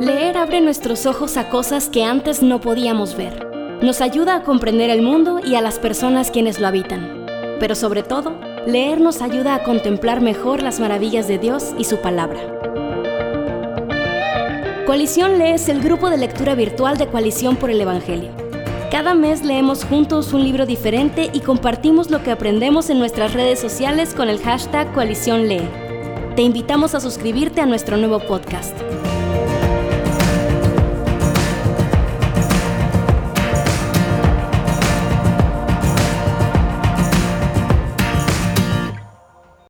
Leer abre nuestros ojos a cosas que antes no podíamos ver. Nos ayuda a comprender el mundo y a las personas quienes lo habitan. Pero sobre todo, leer nos ayuda a contemplar mejor las maravillas de Dios y su palabra. Coalición Lee es el grupo de lectura virtual de Coalición por el Evangelio. Cada mes leemos juntos un libro diferente y compartimos lo que aprendemos en nuestras redes sociales con el hashtag Coalición Lee. Te invitamos a suscribirte a nuestro nuevo podcast.